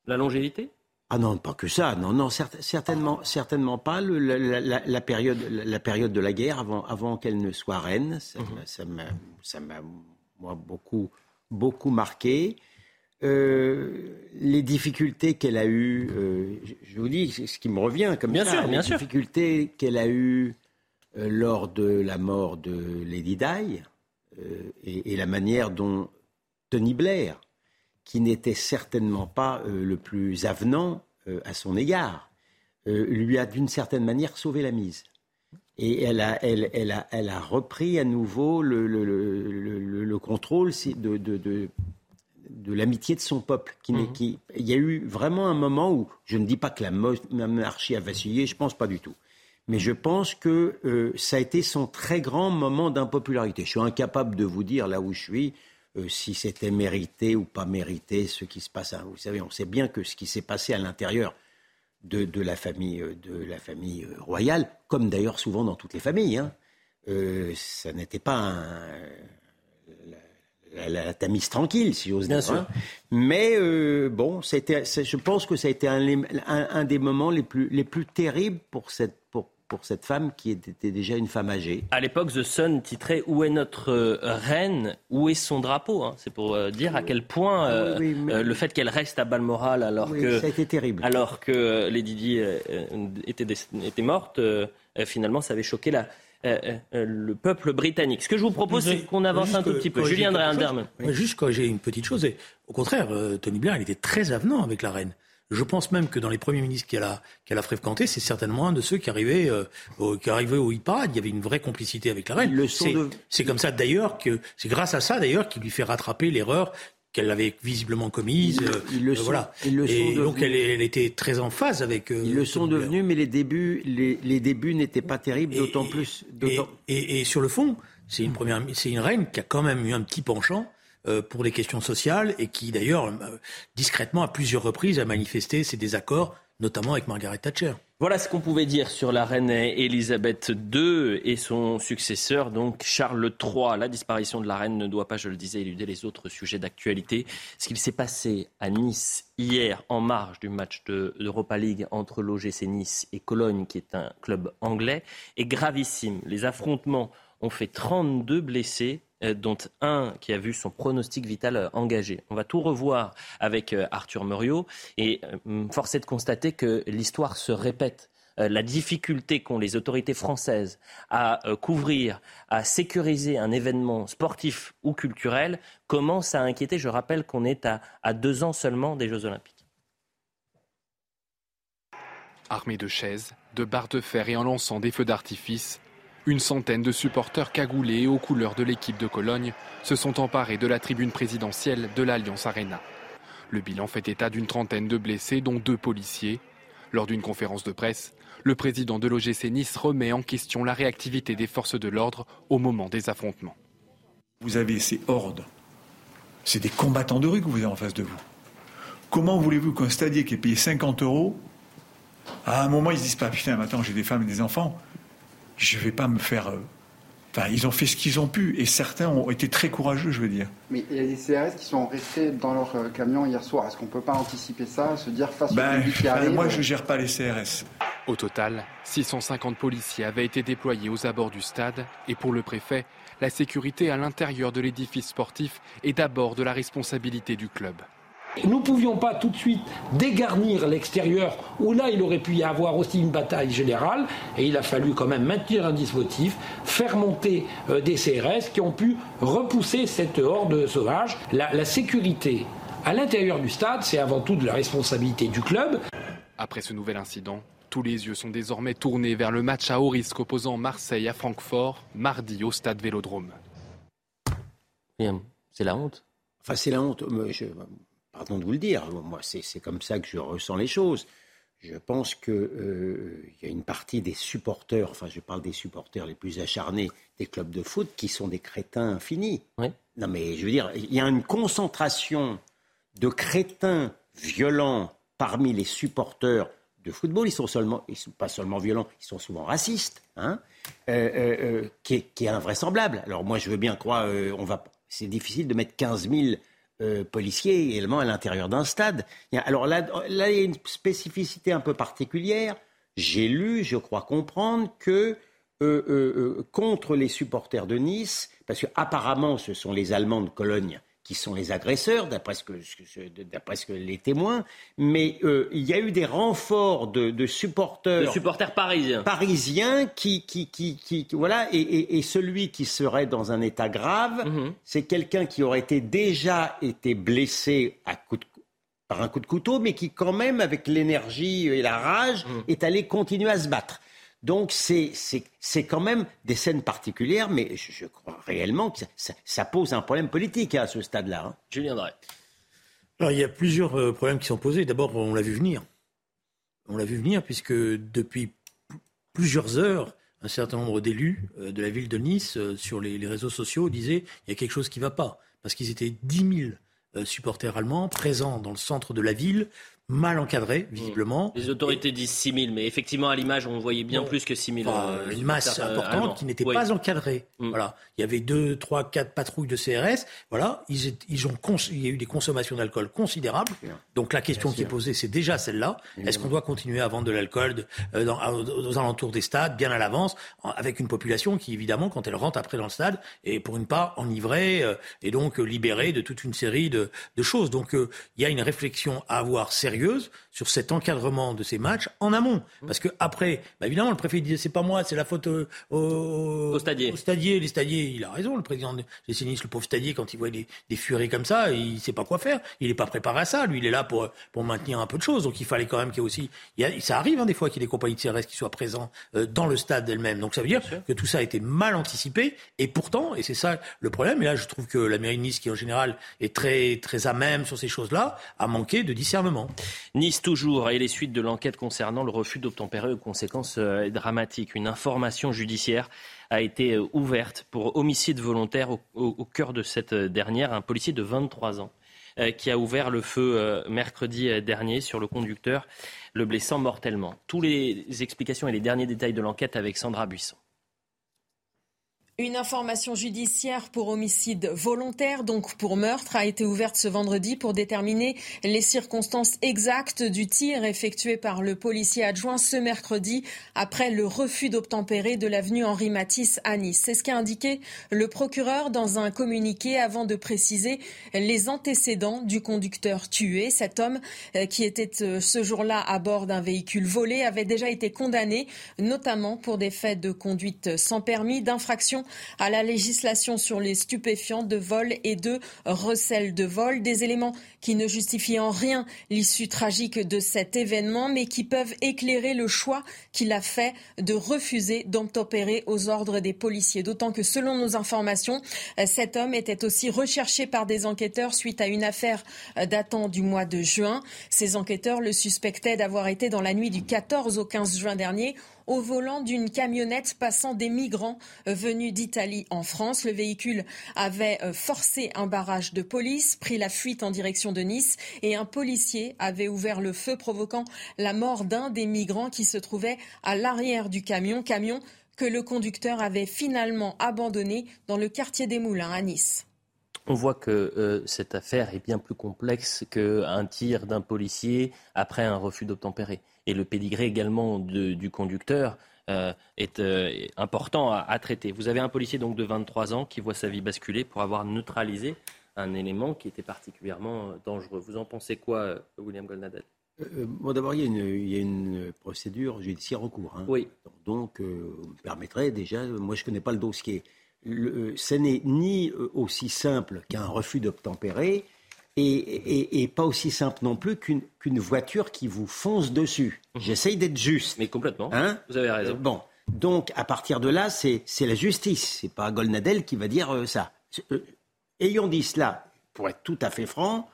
La longévité? Ah non, pas que ça. Non, non, cer certainement, certainement pas. Le, la, la, la, période, la période de la guerre, avant, avant qu'elle ne soit reine, ça m'a, mm -hmm. beaucoup, beaucoup marqué. Euh, les difficultés qu'elle a eues, euh, je, je, vous dis, ce qui me revient comme bien ça, sûr, les bien difficultés qu'elle a eues euh, lors de la mort de Lady Di, et, et, la manière dont Tony Blair, qui n'était certainement pas euh, le plus avenant euh, à son égard, lui a d'une certaine manière sauvé la mise. Et elle a, elle, elle a, elle a repris à nouveau le, le, le, le contrôle de, de, de, de l'amitié de son peuple. Qui, mhm. qui, il y a eu vraiment un moment où, je ne dis pas que la monarchie a vacillé, je pense pas du tout. Mais je pense que euh, ça a été son très grand moment d'impopularité. Je suis incapable de vous dire là où je suis euh, si c'était mérité ou pas mérité ce qui se passe. Vous savez, on sait bien que ce qui s'est passé à l'intérieur de, de, la famille, euh, de la famille royale, comme d'ailleurs souvent dans toutes les familles, hein, ça n'était pas un, la, tamise tranquille, si j'ose dire. Hein. Mais bon, c'était, je pense que ça a été un, un, des moments les plus, les plus terribles pour cette, pour, cette femme qui était déjà une femme âgée. À l'époque, The Sun titrait Où est notre euh, reine? Où est son drapeau hein? C'est pour euh, dire à quel point euh, le fait qu'elle reste à Balmoral alors que ça a été terrible. alors que Lady Di était, était morte, finalement, ça avait choqué la, le peuple britannique. Ce que je vous propose, c'est qu'on avance un tout petit peu. Julien Dreyenderme. Juste quand j'ai une petite chose, et au contraire, Tony Blair, il était très avenant avec la reine. Je pense même que dans les premiers ministres qu'elle a, qu'elle a fréquentés, c'est certainement un de ceux qui arrivaient, euh, au, qui arrivaient au Il y avait une vraie complicité avec la reine. C'est comme ça d'ailleurs que c'est grâce à ça d'ailleurs qu'il lui fait rattraper l'erreur qu'elle avait visiblement commise. Ils, le euh, sont, voilà. et donc elle, elle, était très en phase avec. Euh, ils le sont devenus, mais les débuts, les, les débuts n'étaient pas terribles, d'autant plus. Et, et, sur le fond, c'est une première, c'est une reine qui a quand même eu un petit penchant euh, pour les questions sociales et qui d'ailleurs euh, discrètement à plusieurs reprises a manifesté ses désaccords, notamment avec Margaret Thatcher. Voilà ce qu'on pouvait dire sur la reine Elisabeth II et son successeur, donc Charles III. La disparition de la reine ne doit pas, je le disais, éluder les autres sujets d'actualité. Ce qu'il s'est passé à Nice hier, en marge du match de l'Europa League entre l'OGC Nice et Cologne, qui est un club anglais, est gravissime. Les affrontements ont fait 32 blessés euh, dont un qui a vu son pronostic vital euh, engagé. On va tout revoir avec euh, Arthur Muriot et force est de constater que l'histoire se répète. La difficulté qu'ont les autorités françaises à couvrir, à sécuriser un événement sportif ou culturel commence à inquiéter. Je rappelle qu'on est à, à deux ans seulement des Jeux Olympiques. Armés de chaises, de barres de fer et en lançant des feux d'artifice, une centaine de supporters cagoulés aux couleurs de l'équipe de Cologne se sont emparés de la tribune présidentielle de l'Alliance Arena. Le bilan fait état d'une trentaine de blessés, dont deux policiers. Lors d'une conférence de presse, le président de l'OGC Nice remet en question la réactivité des forces de l'ordre au moment des affrontements. Vous avez ces hordes. C'est des combattants de rue que vous avez en face de vous. Comment voulez-vous qu'un stadier qui est payé 50 euros, à un moment, ils se disent pas, putain, maintenant j'ai des femmes et des enfants, je ne vais pas me faire. Euh, enfin, ils ont fait ce qu'ils ont pu et certains ont été très courageux, je veux dire. Mais il y a des CRS qui sont restés dans leur euh, camion hier soir. Est-ce qu'on ne peut pas anticiper ça, se dire face ben, au qui arrive Moi, je ne gère pas les CRS. Au total, 650 policiers avaient été déployés aux abords du stade et pour le préfet, la sécurité à l'intérieur de l'édifice sportif est d'abord de la responsabilité du club. Nous ne pouvions pas tout de suite dégarnir l'extérieur, où là il aurait pu y avoir aussi une bataille générale, et il a fallu quand même maintenir un dispositif, faire monter euh, des CRS qui ont pu repousser cette horde sauvage. La, la sécurité à l'intérieur du stade, c'est avant tout de la responsabilité du club. Après ce nouvel incident, tous les yeux sont désormais tournés vers le match à haut risque opposant Marseille à Francfort, mardi au stade Vélodrome. C'est la honte. Enfin, c'est la honte. Je, pardon de vous le dire, moi c'est comme ça que je ressens les choses. Je pense qu'il euh, y a une partie des supporters, enfin je parle des supporters les plus acharnés des clubs de foot, qui sont des crétins infinis. Non mais je veux dire, il y a une concentration de crétins violents parmi les supporters de football. Ils sont seulement, ils sont pas seulement violents, ils sont souvent racistes, hein, euh, euh, qui, est, qui, est, invraisemblable. Alors moi je veux bien croire, on va, c'est difficile de mettre 15 000 euh, policiers également à l'intérieur d'un stade. Alors là, il y a une spécificité un peu particulière. J'ai lu, je crois comprendre que euh, euh, contre les supporters de Nice, parce qu'apparemment ce sont les Allemands de Cologne qui sont les agresseurs, d'après ce, que, les témoins. Mais euh, il y a eu des renforts de, supporters. De supporters parisiens. Parisiens qui, qui, qui, voilà, et, celui qui serait dans un état grave, mhm. c'est quelqu'un qui aurait été déjà été blessé à coup par un coup de couteau, mais qui quand même, avec l'énergie et la rage, mhm. est allé continuer à se battre. Donc c'est quand même des scènes particulières, mais je, crois réellement que ça, pose un problème politique hein, à ce stade-là. Hein. Julien Drey. Alors, il y a plusieurs euh, problèmes qui sont posés. D'abord, on l'a vu venir. On l'a vu venir puisque depuis plusieurs heures, un certain nombre d'élus euh, de la ville de Nice, euh, sur les, les, réseaux sociaux, disaient il y a quelque chose qui ne va pas. Parce qu'ils étaient 10 000 supporters allemands présents dans le centre de la ville mal encadré, visiblement. Les autorités disent 6 000, mais effectivement, à l'image, on voyait bien plus que 6 000. Euh, une masse euh, importante qui n'était pas encadrée. Mm. Voilà. Il y avait deux, trois, quatre patrouilles de CRS. Voilà. Ils, ils ont il y a eu des consommations d'alcool considérables. Donc la question qui est posée, c'est déjà celle-là. Est-ce qu'on doit continuer à vendre de l'alcool euh, aux alentours des stades, bien à l'avance, avec une population qui, évidemment, quand elle rentre après dans le stade, est pour une part enivrée et donc libérée de toute une série de, de choses. Donc il y a une réflexion à avoir sérieuse sur cet encadrement de ces matchs en amont. Parce que après, bah, évidemment, le préfet disait c'est pas moi, c'est la faute au, au, stadier. Au stadier. Les stadiers, il a raison, le président de Nice, le pauvre stadier, quand il voit des, des furies comme ça, il sait pas quoi faire. Il n'est pas préparé à ça. Lui, il est là pour, pour maintenir un peu de choses. Donc il fallait quand même qu'il y ait aussi. Il ça arrive hein, des fois qu'il y ait des compagnies de CRS qui soient présents euh, dans le stade elle-même. Donc ça veut dire que tout ça a été mal anticipé. Et pourtant, et c'est ça le problème, et là je trouve que la mairie de Nice, qui en général est très, très à même sur ces choses-là, a manqué de discernement. Nice toujours et les suites de l'enquête concernant le refus d'obtempérer aux conséquences euh, dramatiques. Une information judiciaire a été euh, ouverte pour homicide volontaire au, cœur de cette euh, dernière. Un policier de 23 ans qui a ouvert le feu mercredi dernier sur le conducteur, le blessant mortellement. Tous les explications et les derniers détails de l'enquête avec Sandra Buisson. Une information judiciaire pour homicide volontaire, donc pour meurtre, a été ouverte ce vendredi pour déterminer les circonstances exactes du tir effectué par le policier adjoint ce mercredi après le refus d'obtempérer de l'avenue Henri Matisse à Nice. C'est ce qu'a indiqué le procureur dans un communiqué avant de préciser les antécédents du conducteur tué. Cet homme euh, qui était euh, ce jour-là à bord d'un véhicule volé avait déjà été condamné, notamment pour des faits de conduite sans permis, d'infraction à la législation sur les stupéfiants de vol et de recel de vol, des éléments qui ne justifient en rien l'issue tragique de cet événement, mais qui peuvent éclairer le choix qu'il a fait de refuser d'obtempérer aux ordres des policiers. D'autant que, selon nos informations, cet homme était aussi recherché par des enquêteurs suite à une affaire datant du mois de juin. Ces enquêteurs le suspectaient d'avoir été dans la nuit du 14 au 15 juin dernier au volant d'une camionnette passant des migrants venus d'Italie en France. Le véhicule avait euh, forcé un barrage de police, pris la fuite en direction de Nice et un policier avait ouvert le feu provoquant la mort d'un des migrants qui se trouvait à l'arrière du camion, camion que le conducteur avait finalement abandonné dans le quartier des Moulins à Nice. On voit que euh, cette affaire est bien plus complexe qu'un tir d'un policier après un refus d'obtempérer et le pédigré également du conducteur euh, est euh, important à, traiter. Vous avez un policier donc de 23 ans qui voit sa vie basculer pour avoir neutralisé un élément qui était particulièrement dangereux. Vous en pensez quoi, William Goldnadel? Bon, d'abord, il, il, y a une procédure judiciaire en cours. Hein. Oui. Donc, vous me permettrez déjà, moi je ne connais pas le dossier. Ce n'est ni aussi simple qu'un refus d'obtempérer, et, pas aussi simple non plus qu'une voiture qui vous fonce dessus. Mhm. J'essaye d'être juste. Mais complètement. Hein vous avez raison. bon. Donc, à partir de là, c'est la justice. C'est pas Golnadel qui va dire euh, ça. Euh, ayant dit cela, pour être tout à fait franc,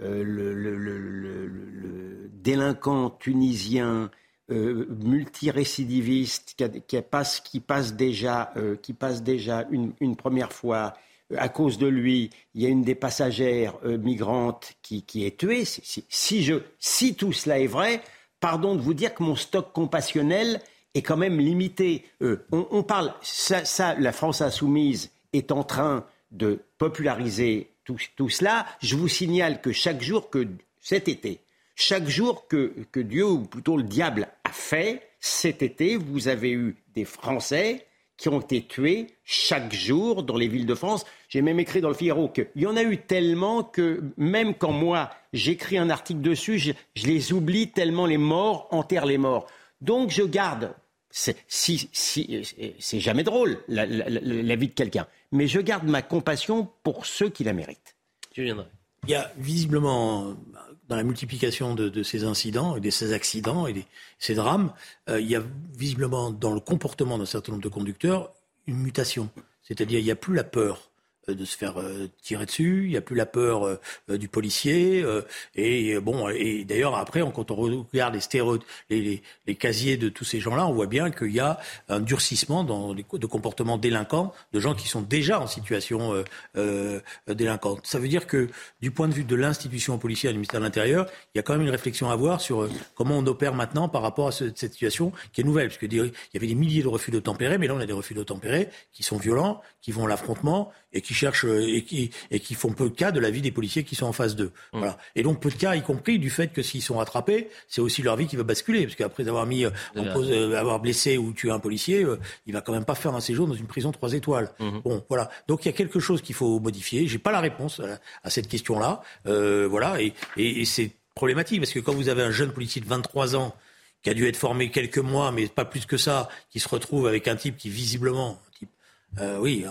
euh, le, délinquant tunisien multirécidiviste qui, passe, qui, passe, déjà, qui passe déjà une première fois à cause de lui, il y a une des passagères euh, migrantes qui, est tuée, si, je, si tout cela est vrai, pardon de vous dire que mon stock compassionnel est quand même limité. Euh, on, parle, ça, la France insoumise est en train de populariser tout, tout, cela. Je vous signale que chaque jour que cet été, chaque jour que, que Dieu, ou plutôt le diable, a fait, cet été, vous avez eu des Français qui ont été tués chaque jour dans les villes de France. J'ai même écrit dans le Figaro qu'il y en a eu tellement que même quand moi j'écris un article dessus, je, les oublie tellement les morts enterrent les morts. Donc je garde, c'est si, jamais drôle la, vie de quelqu'un, mais je garde ma compassion pour ceux qui la méritent. Je viendrai. Il y a visiblement dans la multiplication de, ces incidents et de ces accidents et de ces drames, euh, il y a visiblement dans le comportement d'un certain nombre de conducteurs une mutation. C'est-à-dire il n'y a plus la peur de se faire euh, tirer dessus, il n'y a plus la peur euh, du policier. et bon, et d'ailleurs après, quand on regarde les, stéréo, les, les, casiers de tous ces gens-là, on voit bien qu'il y a un durcissement dans les, de comportements délinquants de gens qui sont déjà en situation euh, délinquante. Ça veut dire que du point de vue de l'institution policière du ministère de l'Intérieur, il y a quand même une réflexion à avoir sur comment on opère maintenant par rapport à cette situation qui est nouvelle, parce qu'il y avait des milliers de refus de tempérer, mais là on a des refus de tempérer qui sont violents, qui vont à l'affrontement et qui cherchent euh, et qui, et qui font peu de cas de la vie des policiers qui sont en phase 2. Mmh. Voilà. Et donc peu de cas, y compris du fait que s'ils sont rattrapés, c'est aussi leur vie qui va basculer, parce qu'après avoir mis euh, en cause, euh, avoir blessé ou tué un policier, il va quand même pas faire un séjour dans une prison trois étoiles. Mmh. Bon, voilà. Donc il y a quelque chose qu'il faut modifier. J'ai pas la réponse à, cette question-là. Euh, voilà. Et, et, et c'est problématique parce que quand vous avez un jeune policier de 23 ans qui a dû être formé quelques mois, mais pas plus que ça, qui se retrouve avec un type qui visiblement euh, oui, euh,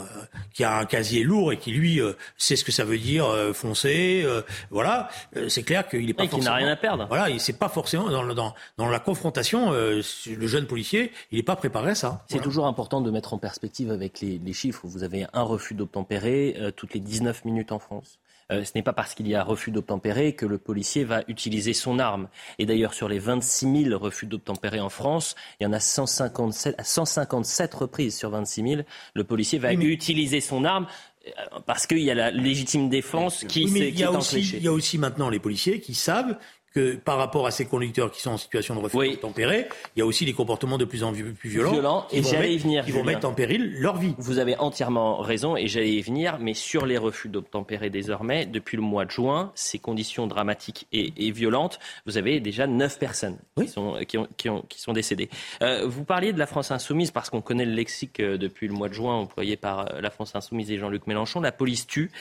qui a un casier lourd et qui lui euh, sait ce que ça veut dire foncer, voilà, c'est clair qu'il n'est pas et forcément. n'a rien à perdre. Voilà, il sait pas forcément dans, dans, dans la confrontation. le jeune policier, il n'est pas préparé à ça. C'est toujours important de mettre en perspective avec les, les chiffres. Vous avez un refus d'obtempérer toutes les 19 minutes en France. Euh, ce n'est pas parce qu'il y a refus d'obtempérer que le policier va utiliser son arme. Et d'ailleurs, sur les 26 000 refus d'obtempérer en France, il y en a 157, à 157 reprises sur 26 000. Le policier va utiliser son arme euh, parce qu'il y a la légitime défense qui, oui, qui est enclenchée. Il y a aussi maintenant les policiers qui savent que par rapport à ces conducteurs qui sont en situation de refus tempéré, il y a aussi des comportements de plus en plus violents Violent, et j'allais y venir. Qui vont mettre en péril leur vie. Vous avez entièrement raison et j'allais y venir, mais sur les refus d'obtempérer désormais, depuis le mois de juin, ces conditions dramatiques et, violentes, vous avez déjà neuf personnes qui, sont, qui, ont, qui, ont, qui, sont décédées. Euh, vous parliez de la France insoumise parce qu'on connaît le lexique euh, depuis le mois de juin employé par euh, la France insoumise et Jean-Luc Mélenchon. La police tue,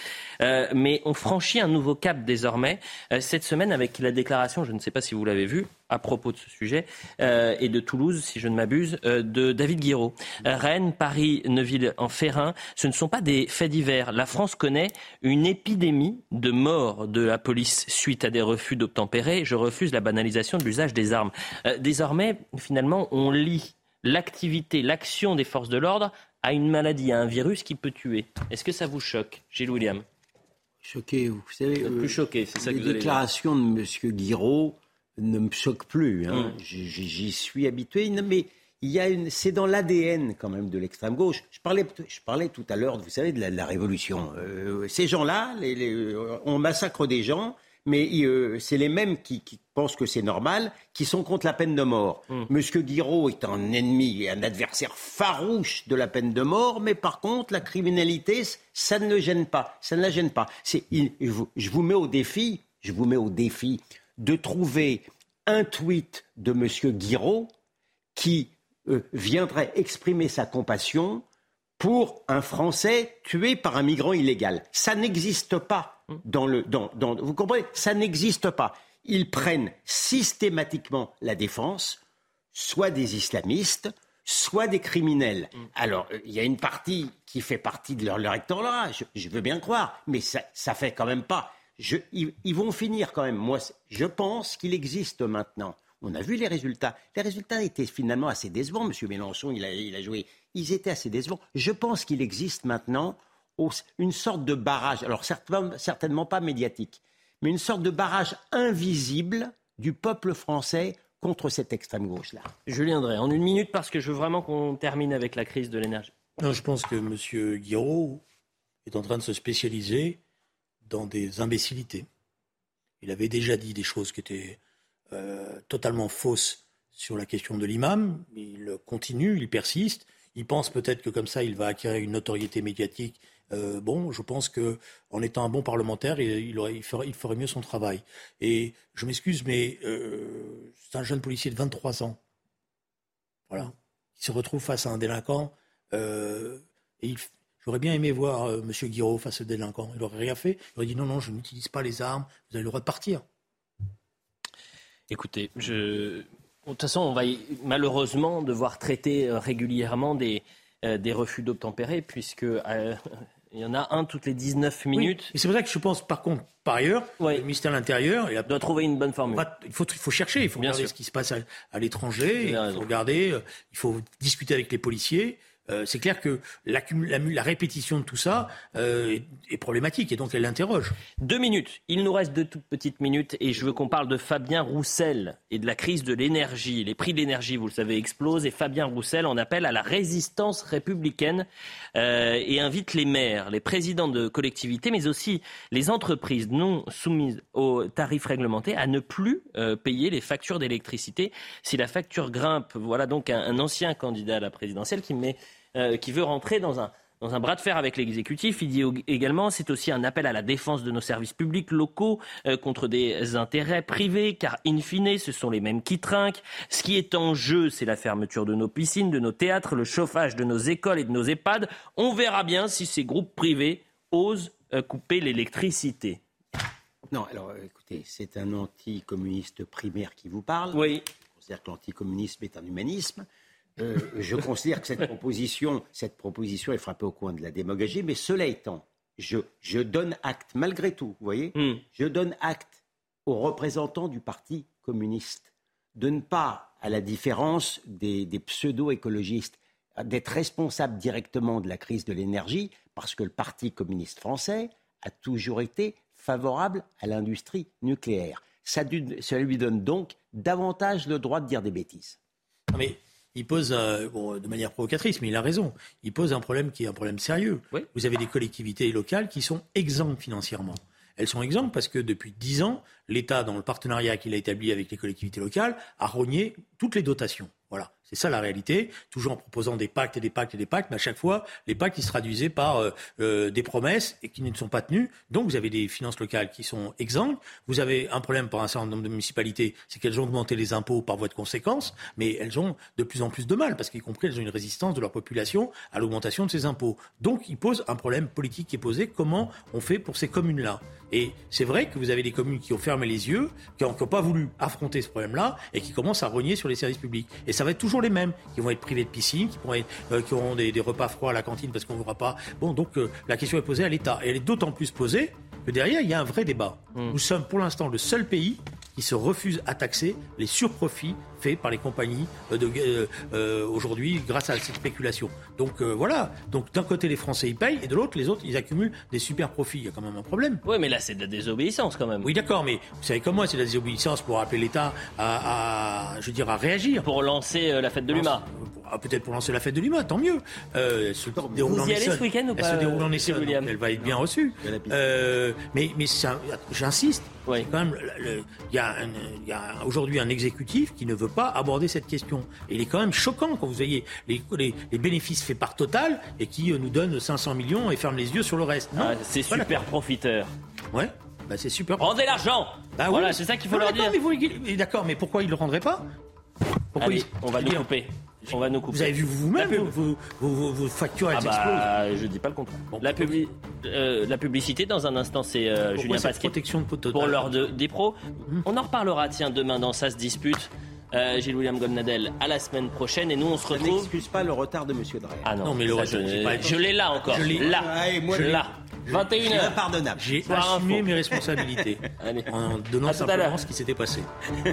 euh, mais on franchit un nouveau cap désormais euh, cette semaine avec la déclaration je ne sais pas si vous l'avez vu, à propos de ce sujet, euh, et de Toulouse, si je ne m'abuse, euh, de David Guiraud. Euh, Rennes, Paris, Neuville, en Ferrin, ce ne sont pas des faits divers. La France connaît une épidémie de morts de la police suite à des refus d'obtempérer. Je refuse la banalisation de l'usage des armes. désormais, finalement, on lie l'activité, l'action des forces de l'ordre à une maladie, à un virus qui peut tuer. Est-ce que ça vous choque, Gilles William? Choqué. Vous savez, plus choqué, c'est ça que vous Les déclarations de M. Guiraud ne me choquent plus. Hein. Mmh. J'y suis habitué. mais il y a une, c'est dans l'ADN quand même de l'extrême gauche. Je parlais, je parlais tout à l'heure, vous savez, de la, révolution. Euh, ces gens-là, les, on massacre des gens mais euh, c'est les mêmes qui, pensent que c'est normal, qui sont contre la peine de mort. M. Mmh. Monsieur Guiraud est un ennemi et un adversaire farouche de la peine de mort, mais par contre, la criminalité, ça ne le gêne pas. Ça ne la gêne pas. je vous mets au défi, je vous mets au défi de trouver un tweet de Monsieur Guiraud qui euh, viendrait exprimer sa compassion pour un Français tué par un migrant illégal. Ça n'existe pas dans le. Dans, dans, vous comprenez Ça n'existe pas. Ils prennent systématiquement la défense, soit des islamistes, soit des criminels. Mm. Alors, euh, il y a une partie qui fait partie de leur, leur électorat, je, veux bien croire, mais ça, ça fait quand même pas. Je, ils, vont finir quand même. Moi, je pense qu'il existe maintenant. On a vu les résultats. Les résultats étaient finalement assez décevants. Monsieur Mélenchon, il a, il a joué. Ils étaient assez décevants. Je pense qu'il existe maintenant une sorte de barrage, alors certainement, pas médiatique, mais une sorte de barrage invisible du peuple français contre cette extrême gauche-là. Julien Drey, en une minute, parce que je veux vraiment qu'on termine avec la crise de l'énergie. je pense que M. Guiraud est en train de se spécialiser dans des imbécilités. Il avait déjà dit des choses qui étaient euh, totalement fausses sur la question de l'imam. Il continue, il persiste. Il pense peut-être que comme ça, il va acquérir une notoriété médiatique euh, bon, je pense qu'en étant un bon parlementaire, il, ferait, mieux son travail. Et je m'excuse, mais euh, c'est un jeune policier de 23 ans. Voilà. Il se retrouve face à un délinquant. Euh, et j'aurais bien aimé voir M. Guiraud face au délinquant. Il n'aurait rien fait. Il aurait dit non, non, je n'utilise pas les armes. Vous avez le droit de partir. Écoutez, de toute façon, on va malheureusement devoir traiter régulièrement des refus d'obtempérer, puisque il y en a un toutes les 19 minutes. Et c'est pour ça que je pense, par contre, par ailleurs, le ministère de l'Intérieur il doit trouver une bonne formule. Il faut, il faut chercher, il faut regarder ce qui se passe à, l'étranger, il faut regarder, euh, il faut discuter avec les policiers. Euh, c'est clair que la, répétition de tout ça euh, est, problématique et donc elle l'interroge. Deux minutes. Il nous reste deux toutes petites minutes et je veux qu'on parle de Fabien Roussel et de la crise de l'énergie. Les prix de l'énergie, vous le savez, explosent et Fabien Roussel en appelle à la résistance républicaine euh, et invite les maires, les présidents de collectivités, mais aussi les entreprises non soumises aux tarifs réglementés à ne plus payer les factures d'électricité si la facture grimpe. Voilà donc un ancien candidat à la présidentielle qui met euh, qui veut rentrer dans un, dans un bras de fer avec l'exécutif. Il dit également c'est aussi un appel à la défense de nos services publics locaux euh, contre des intérêts privés, car in fine, ce sont les mêmes qui trinquent. Ce qui est en jeu, c'est la fermeture de nos piscines, de nos théâtres, le chauffage de nos écoles et de nos EHPAD. On verra bien si ces groupes privés osent euh, couper l'électricité. Non, alors écoutez, c'est un anticommuniste primaire qui vous parle. Oui. C'est-à-dire que l'anticommunisme est un humanisme. Euh, je considère que cette proposition, cette proposition est frappée au coin de la démagogie, mais cela étant, je, je donne acte, malgré tout, vous voyez, hmm. je donne acte aux représentants du Parti communiste de ne pas, à la différence des, des pseudo-écologistes, d'être responsables directement de la crise de l'énergie, parce que le Parti communiste français a toujours été favorable à l'industrie nucléaire. Ça, ça, lui donne donc davantage le droit de dire des bêtises. Mais il pose, euh, de manière provocatrice, mais il a raison, il pose un problème qui est un problème sérieux. Vous avez des collectivités locales qui sont exemptes financièrement. Elles sont exemptes parce que depuis dix ans, l'État, dans le partenariat qu'il a établi avec les collectivités locales, a rogné toutes les dotations. Voilà, c'est ça la réalité. Toujours en proposant des pactes et des pactes et des pactes, mais à chaque fois, les pactes ils se traduisaient par euh, euh, des promesses et qui ne sont pas tenues. Donc vous avez des finances locales qui sont exemptes. Vous avez un problème pour un certain nombre de municipalités, c'est qu'elles ont augmenté les impôts par voie de conséquence, mais elles ont de plus en plus de mal parce qu'y compris elles ont une résistance de leur population à l'augmentation de ces impôts. Donc ils posent un problème politique qui est posé. Comment on fait pour ces communes-là? Et c'est vrai que vous avez des communes qui ont fermé les yeux, qui n'ont pas voulu affronter ce problème-là et qui commencent à renier sur les services publics. Et ça va être toujours les mêmes, qui vont être privés de piscine, qui, être, euh, qui auront des, repas froids à la cantine parce qu'on n'aura pas. Bon, donc euh, la question est posée à l'État. Et elle est d'autant plus posée que derrière, il y a un vrai débat. Mmh. Nous sommes pour l'instant le seul pays qui se refuse à taxer les surprofits faits par les compagnies euh, euh, euh, aujourd'hui grâce à cette spéculation. Donc voilà. Donc d'un côté les Français ils payent et de l'autre les autres ils accumulent des super profits. Il y a quand même un problème. Oui, mais là c'est de la désobéissance quand même. Oui, d'accord, mais vous savez comment c'est de la désobéissance pour appeler l'État à, je veux dire, à réagir. Pour lancer la fête de l'UMA. Ah, peut-être pour lancer la fête de l'UMA, tant mieux. Vous y allez ce week-end ou pas Elle se déroule en Essonne, elle va être bien reçue. mais mais j'insiste, quand même, il y a, aujourd'hui un exécutif qui ne veut pas aborder cette question. Et il est quand même choquant quand vous voyez les, les, bénéfices faits par Total et qui euh, nous donne 500 millions et ferme les yeux sur le reste. Ah, c'est super profiteur. Ouais. Bah c'est super. Rendez l'argent. Bah voilà, c'est ça qu'il faut leur dire. D'accord, mais pourquoi ils le rendraient pas? Pourquoi on va nous couper. On va nous couper. Vous avez vu vous-même vos, vos, vos, factures elles ah bah, Je dis pas le contraire. la, euh, la, publicité, dans un instant, c'est euh, Julien Pasquier. protection de Pour l'heure de, des pros. Hum. On en reparlera, tiens, demain dans Ça se dispute. Euh, Gilles William Golnadel à la semaine prochaine et nous on se retrouve. Ça n'excuse pas le retard de Monsieur Drey. Ah non, mais le je, l'ai là encore. Je l'ai là. je l'ai là. 21h. Impardonnable. J'ai assumé mes responsabilités en donnant simplement ce qui s'était passé.